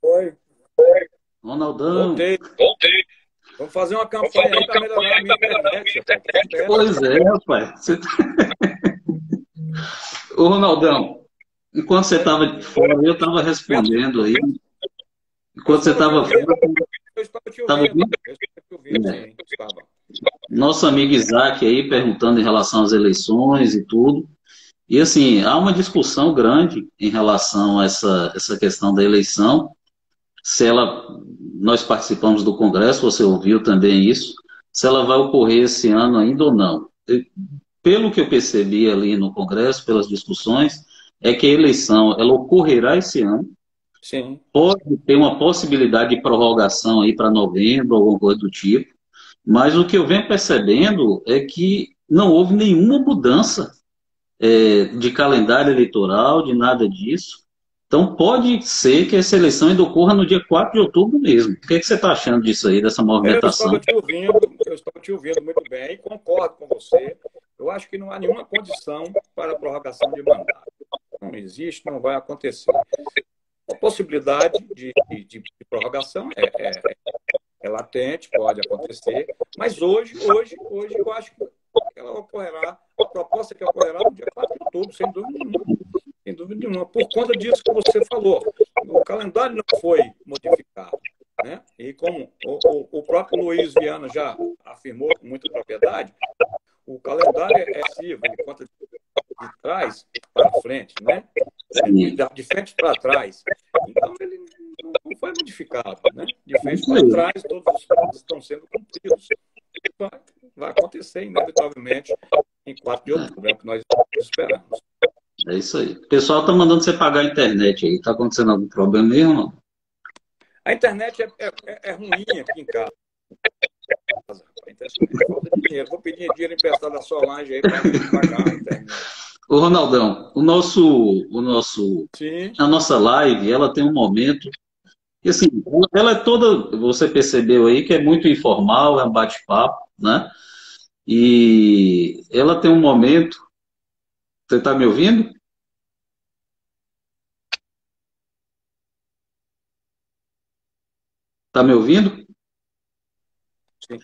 Oi. Oi. Ronaldão. Voltei. Voltei. Vamos fazer uma campanha aí para melhorar a minha internet. Pois é, rapaz. Você... Ô, Ronaldão, Enquanto você estava fora, eu estava respondendo aí. Enquanto você estava fora. Eu estava te ouvindo. É. Nosso amigo Isaac aí perguntando em relação às eleições e tudo. E assim, há uma discussão grande em relação a essa, essa questão da eleição. Se ela. Nós participamos do Congresso, você ouviu também isso. Se ela vai ocorrer esse ano ainda ou não. Pelo que eu percebi ali no Congresso, pelas discussões, é que a eleição ela ocorrerá esse ano. Sim. Pode ter uma possibilidade de prorrogação aí para novembro, alguma coisa do tipo. Mas o que eu venho percebendo é que não houve nenhuma mudança é, de calendário eleitoral, de nada disso. Então pode ser que essa eleição ainda ocorra no dia 4 de outubro mesmo. O que, é que você está achando disso aí, dessa movimentação? Eu estou te ouvindo, eu estou te ouvindo muito bem, concordo com você. Eu acho que não há nenhuma condição para a prorrogação de mandato não existe, não vai acontecer. A possibilidade de, de, de prorrogação é, é, é, latente, pode acontecer, mas hoje, hoje, hoje eu acho que ela ocorrerá, a proposta é que ocorrerá no dia 4 de outubro, sem dúvida nenhuma. Sem dúvida nenhuma, por conta disso que você falou. O calendário não foi modificado. Né? E como o, o, o próprio Luiz Viana já afirmou com muita propriedade, o calendário é possível, ele conta trás para frente, né? De frente para trás. Então, ele não foi modificado, né? De frente para trás, todos os planos estão sendo cumpridos. vai acontecer inevitavelmente em 4 de outubro, é o que nós esperamos. É isso aí. O pessoal está mandando você pagar a internet aí. Está acontecendo algum problema mesmo não? A internet é, é, é ruim aqui em casa. Falta dinheiro. Vou pedir dinheiro emprestado da Solange aí para pagar a internet. Ô, Ronaldão, o nosso, o nosso, Sim. a nossa live, ela tem um momento e assim, ela é toda, você percebeu aí que é muito informal, é um bate-papo, né? E ela tem um momento. Você está me ouvindo? Está me ouvindo? Sim.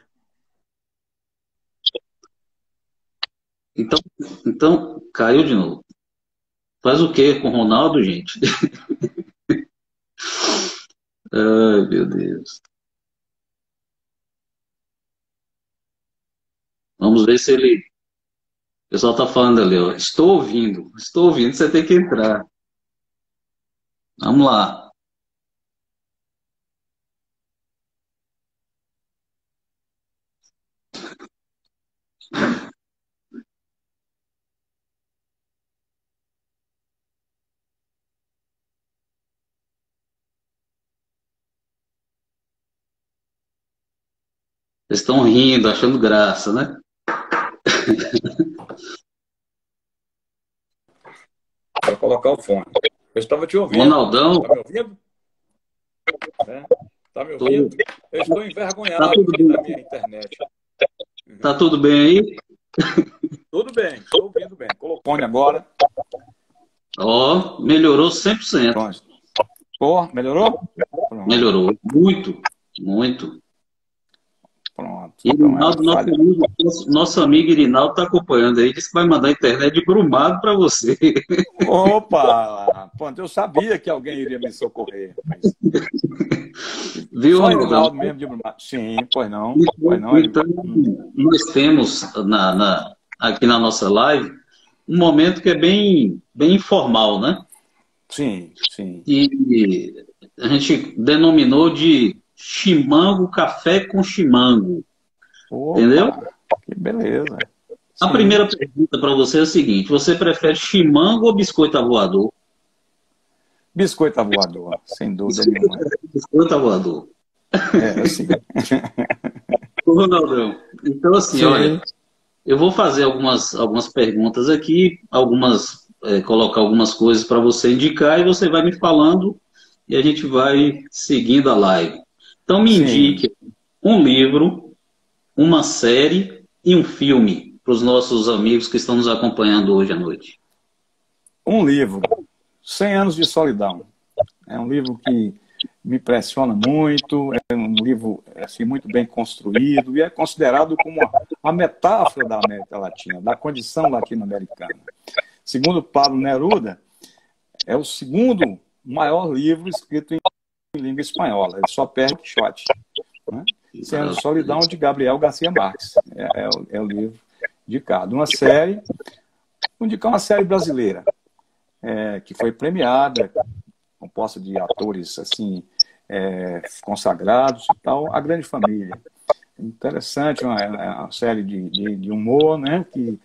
Então, então, caiu de novo. Faz o quê com o Ronaldo, gente? Ai, meu Deus. Vamos ver se ele. O pessoal está falando ali, ó. Estou ouvindo, estou ouvindo, você tem que entrar. Vamos lá. Vocês estão rindo, achando graça, né? Vou colocar o fone. Eu estava te ouvindo. Ronaldão. Está me ouvindo? É. Tá me ouvindo? Eu estou envergonhado Tá tudo na minha internet. Tá tudo bem aí? Tudo bem, estou ouvindo bem. Colocou fone agora. Ó, melhorou 100%. Pronto. Pô, melhorou? Pronto. Melhorou. Muito, muito. Pronto. Irinaldo, Não é nosso nosso, amigo Irinaldo está acompanhando aí, disse que vai mandar a internet de Brumado para você. Opa! Pronto, eu sabia que alguém iria me socorrer. Mas... Viu, Só Irinaldo mesmo de Brumado. Sim, pois não. Pois não. Então, nós temos na, na- aqui na nossa live um momento que é bem, bem informal, né? Sim, sim. E a gente denominou de chimango café com chimango. Opa, Entendeu? Que beleza. A Sim. primeira pergunta para você é a seguinte: você prefere chimango ou biscoito avoador? Biscoito voador, sem dúvida nenhuma. Biscoito avoador. É, assim. Ronaldão, então assim, Sim. olha, eu vou fazer algumas, algumas perguntas aqui, algumas, é, colocar algumas coisas para você indicar e você vai me falando e a gente vai seguindo a live. Então me Sim. indique um livro, uma série e um filme para os nossos amigos que estão nos acompanhando hoje à noite. Um livro, 100 anos de solidão. É um livro que me impressiona muito, é um livro assim, muito bem construído e é considerado como uma metáfora da América Latina, da condição latino-americana. Segundo Pablo Neruda, é o segundo maior livro escrito em língua espanhola. Ele só perde Quixote. Né? De solidão, de Gabriel Garcia Marques. É, é o, é o livro indicado. Uma série, vou indicar uma série brasileira, é, que foi premiada, composta de atores assim é, consagrados e tal, A Grande Família. Interessante, uma, é uma série de, de, de humor, né, que,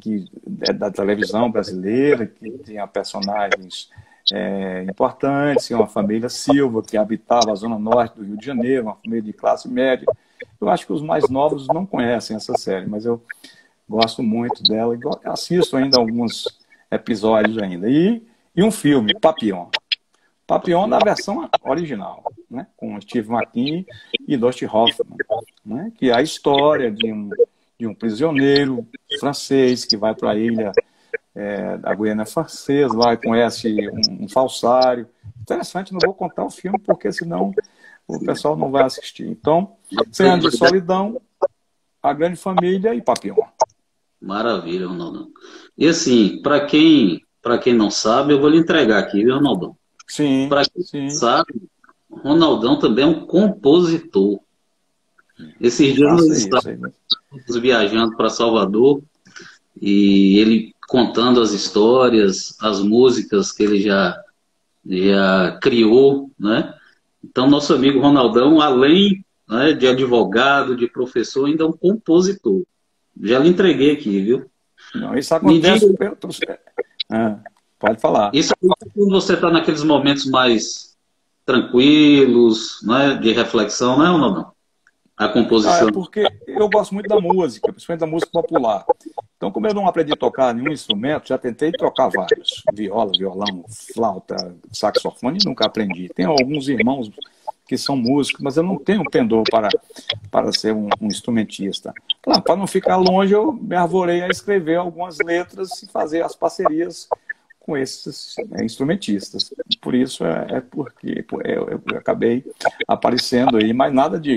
que é da televisão brasileira, que tinha personagens é, importantes, uma família Silva, que habitava a zona norte do Rio de Janeiro, uma família de classe média. Eu acho que os mais novos não conhecem essa série, mas eu gosto muito dela e assisto ainda alguns episódios ainda. E, e um filme, Papillon. Papillon na versão original, né? com Steve McQueen e Dusty Hoffman, né? que é a história de um, de um prisioneiro francês que vai para a ilha é, da Guiana Francesa, lá conhece um, um falsário. Interessante, não vou contar o filme, porque senão o pessoal não vai assistir. Então, Cem anos de solidão, A Grande Família e Papillon. Maravilha, Ronaldão. E assim, para quem, para quem não sabe, eu vou lhe entregar aqui, viu, Ronaldão? Sim, Para quem sim. sabe, Ronaldão também é um compositor. Esses dias nós isso estávamos viajando para Salvador e ele contando as histórias, as músicas que ele já, já criou, né? Então, nosso amigo Ronaldão, além né, de advogado, de professor, ainda um compositor. Já lhe entreguei aqui, viu? Não, isso acontece. Diga... Ah, pode falar. Isso acontece quando você está naqueles momentos mais tranquilos, né, de reflexão, não é ou não? A composição. Ah, é porque eu gosto muito da música, principalmente da música popular. Então, como eu não aprendi a tocar nenhum instrumento, já tentei tocar vários. Viola, violão, flauta, saxofone, nunca aprendi. Tenho alguns irmãos que são músicos, mas eu não tenho pendor para, para ser um, um instrumentista. Claro, para não ficar longe, eu me arvorei a escrever algumas letras e fazer as parcerias com esses né, instrumentistas. Por isso é, é porque eu, eu, acabei aparecendo aí, mas nada de,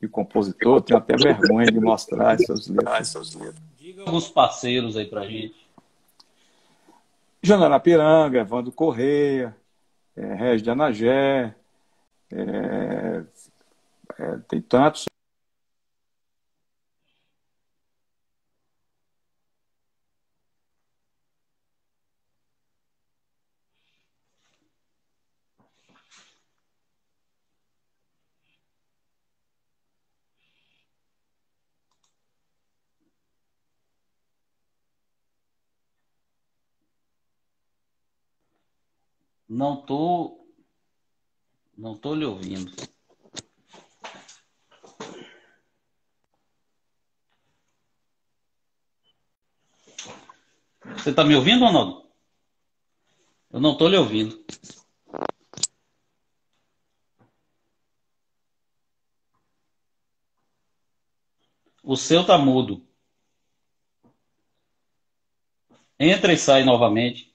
de compositor, tenho até vergonha de mostrar essas letras alguns parceiros aí pra gente. Janana Piranga, Evandro Correia, é, Regis de Anagé, é, é, tem tantos Não tô. Não tô lhe ouvindo. Você está me ouvindo, Ronaldo? Eu não estou lhe ouvindo. O seu está mudo. Entra e sai novamente.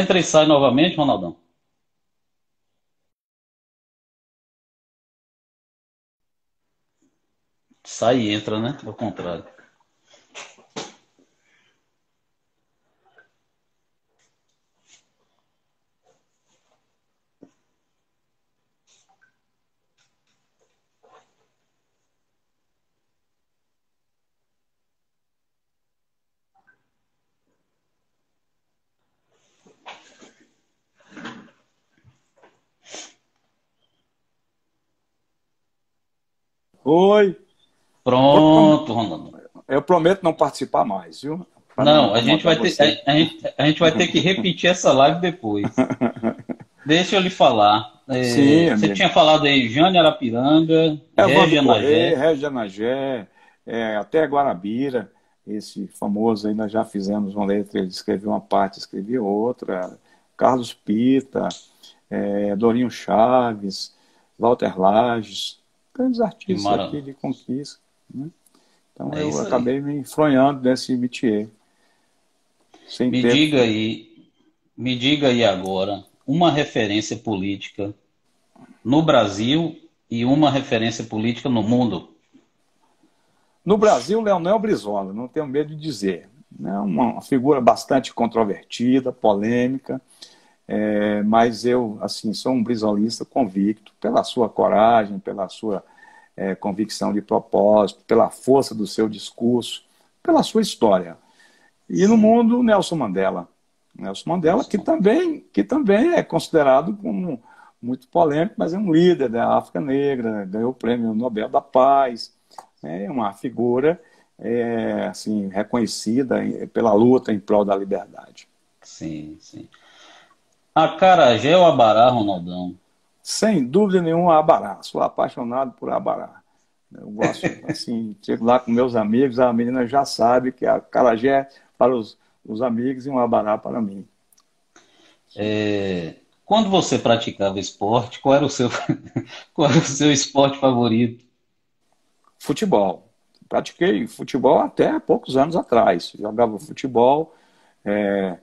Entra e sai novamente, Ronaldão. Sai e entra, né? Ao contrário. Oi. Pronto, Ronaldo. Eu prometo não participar mais, viu? Pra não, não a, gente vai ter, a, gente, a gente vai ter que repetir essa live depois. Deixa eu lhe falar. É, Sim, você tinha falado aí Jane Arapiranga, é, Regia Nagé. É, até Guarabira, esse famoso aí, nós já fizemos uma letra, ele escreveu uma parte, escreveu outra. Carlos Pita, é, Dorinho Chaves, Walter Lages, grandes artistas Mara... aqui de conquista. Né? Então é eu acabei me enfronhando nesse métier. me ter... diga aí, me diga aí agora uma referência política no Brasil e uma referência política no mundo. No Brasil, Leonel Brizola, não tenho medo de dizer. É uma figura bastante controvertida, polêmica, é, mas eu, assim, sou um brizolista convicto pela sua coragem, pela sua é, convicção de propósito, pela força do seu discurso, pela sua história. E no mundo, Nelson Mandela. Nelson Mandela, que também, que também é considerado como muito polêmico, mas é um líder da África Negra, ganhou o prêmio Nobel da Paz, é uma figura é, assim reconhecida pela luta em prol da liberdade. Sim, sim. Acarajé ou Abará, Ronaldão? Sem dúvida nenhuma, Abará. Sou apaixonado por Abará. Eu gosto, assim, chego lá com meus amigos, a menina já sabe que a Acarajé é para os, os amigos e um Abará para mim. É, quando você praticava esporte, qual era o seu, qual era o seu esporte favorito? Futebol. Pratiquei futebol até poucos anos atrás. Jogava futebol, é,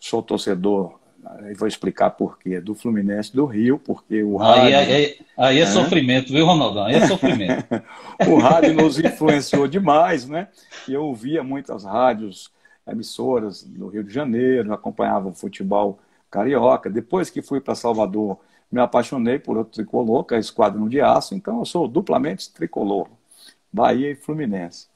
sou torcedor Aí vou explicar por quê. Do Fluminense do Rio, porque o rádio. Aí, aí, aí é, é sofrimento, viu, Ronaldão? Aí é sofrimento. o rádio nos influenciou demais, né? E eu ouvia muitas rádios, emissoras do Rio de Janeiro, acompanhava o futebol carioca. Depois que fui para Salvador, me apaixonei por outro tricolor, que é Esquadrão de Aço, então eu sou duplamente tricolor, Bahia e Fluminense.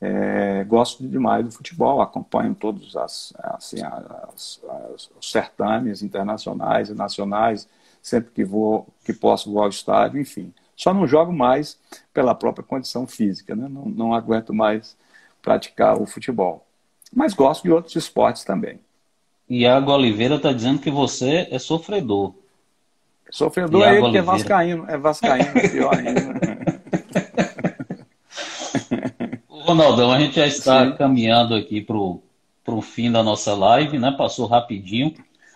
É, gosto demais do futebol, acompanho todos as, assim, as, as, os certames internacionais e nacionais, sempre que vou, que posso vou ao estádio, enfim. Só não jogo mais pela própria condição física, né? não, não aguento mais praticar o futebol. Mas gosto de outros esportes também. Iago Oliveira está dizendo que você é sofredor. Sofredor Iago é ele Oliveira. que é vascaíno, é vascaíno, é pior ainda. Ronaldão, a gente já está Sim. caminhando aqui para o fim da nossa live, né? Passou rapidinho.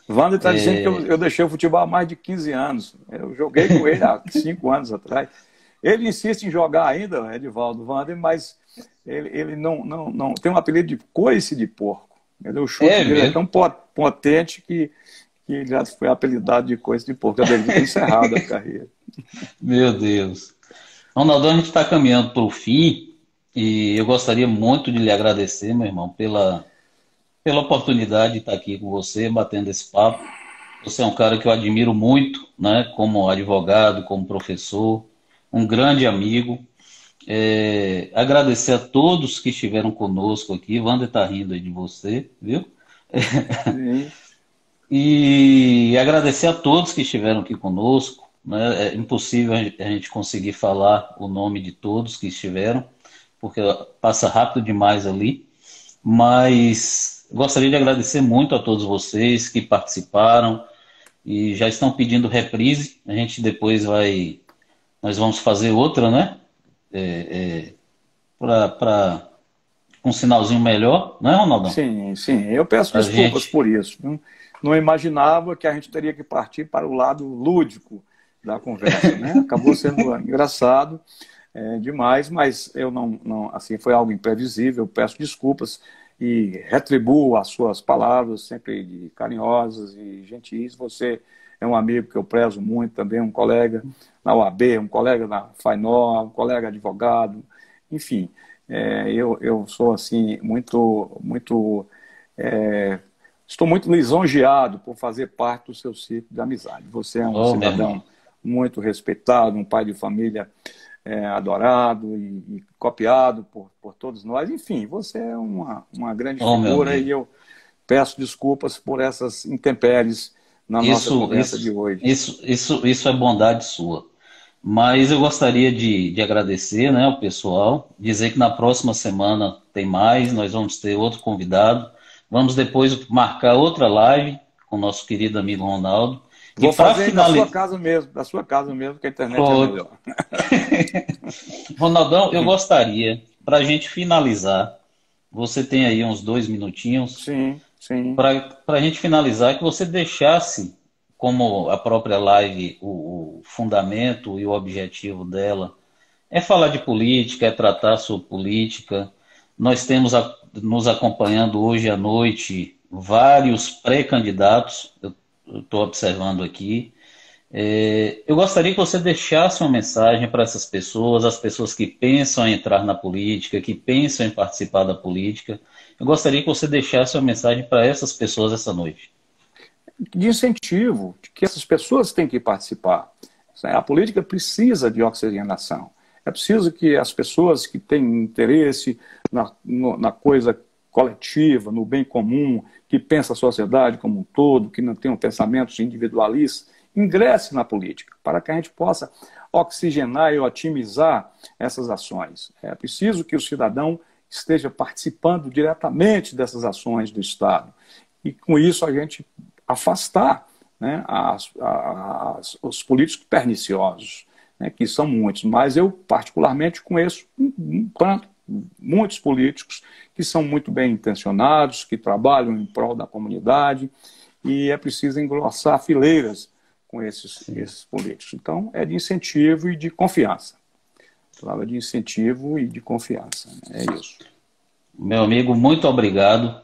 Wander está é... dizendo que eu, eu, deixei o futebol há mais de 15 anos. Eu joguei com ele há 5 anos atrás. Ele insiste em jogar ainda, Edivaldo Wander, mas ele, ele não, não, não tem um apelido de coice de porco. Ele, o chute é dele é tão potente que, que já foi apelidado de coice de porco. Eu devia ter encerrado a carreira. Meu Deus. Ronaldão, a gente está caminhando para o fim. E eu gostaria muito de lhe agradecer, meu irmão, pela, pela oportunidade de estar aqui com você, batendo esse papo. Você é um cara que eu admiro muito, né, como advogado, como professor, um grande amigo. É, agradecer a todos que estiveram conosco aqui. Wander está rindo aí de você, viu? e agradecer a todos que estiveram aqui conosco. Né? É impossível a gente conseguir falar o nome de todos que estiveram porque passa rápido demais ali. Mas gostaria de agradecer muito a todos vocês que participaram e já estão pedindo reprise. A gente depois vai. Nós vamos fazer outra, né? É, é, para um sinalzinho melhor, não é, Ronaldão? Sim, sim. Eu peço a desculpas gente... por isso. Não, não imaginava que a gente teria que partir para o lado lúdico da conversa, né? Acabou sendo engraçado é, demais, mas eu não, não, assim, foi algo imprevisível, peço desculpas e retribuo as suas palavras, sempre carinhosas e gentis. Você é um amigo que eu prezo muito também, um colega na UAB, um colega na FAINOR, um colega advogado, enfim, é, eu, eu sou assim muito, muito é, estou muito lisonjeado por fazer parte do seu ciclo de amizade. Você é um oh, cidadão muito respeitado, um pai de família é, adorado e, e, copiado por, por todos nós. Enfim, você é uma, uma grande oh, figura e eu peço desculpas por essas intempéries na isso, nossa conversa isso, de hoje. Isso, isso, isso é bondade sua. Mas eu gostaria de, de agradecer né, ao pessoal, dizer que na próxima semana tem mais, nós vamos ter outro convidado. Vamos depois marcar outra live com o nosso querido amigo Ronaldo. Vou fazer finaliz... da sua casa mesmo, da sua casa mesmo, que a internet Pô... é melhor. Ronaldão, eu gostaria, para a gente finalizar, você tem aí uns dois minutinhos. Sim, sim. Para a gente finalizar, que você deixasse, como a própria live, o, o fundamento e o objetivo dela é falar de política, é tratar sobre política. Nós temos a, nos acompanhando hoje à noite vários pré-candidatos. Eu estou observando aqui. É, eu gostaria que você deixasse uma mensagem para essas pessoas, as pessoas que pensam em entrar na política, que pensam em participar da política. Eu gostaria que você deixasse uma mensagem para essas pessoas essa noite. De incentivo, de que essas pessoas têm que participar. A política precisa de oxigenação. É preciso que as pessoas que têm interesse na, na coisa coletiva, no bem comum, que pensa a sociedade como um todo, que não tem um pensamento individualista, ingresse na política, para que a gente possa oxigenar e otimizar essas ações. É preciso que o cidadão esteja participando diretamente dessas ações do Estado. E com isso a gente afastar né, as, as, os políticos perniciosos, né, que são muitos. Mas eu, particularmente, conheço um, um, muitos políticos que são muito bem intencionados, que trabalham em prol da comunidade, e é preciso engrossar fileiras com esses, esses políticos. Então, é de incentivo e de confiança. Palavra de incentivo e de confiança. Né? É isso. Meu amigo, muito obrigado.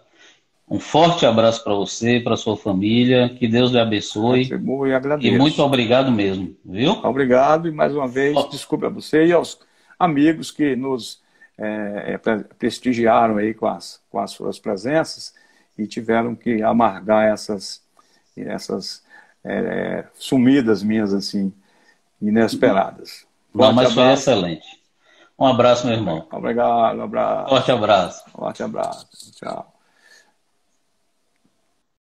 Um forte abraço para você, para sua família. Que Deus lhe abençoe. E, agradeço. e muito obrigado mesmo, viu? Obrigado e mais uma vez, oh. desculpe a você e aos amigos que nos é, é prestigiaram aí com as, com as suas presenças e tiveram que amargar essas, essas é, sumidas minhas assim, inesperadas. Não, mas foi excelente. Um abraço, meu irmão. Obrigado, um abraço. Forte abraço. Forte abraço. Tchau.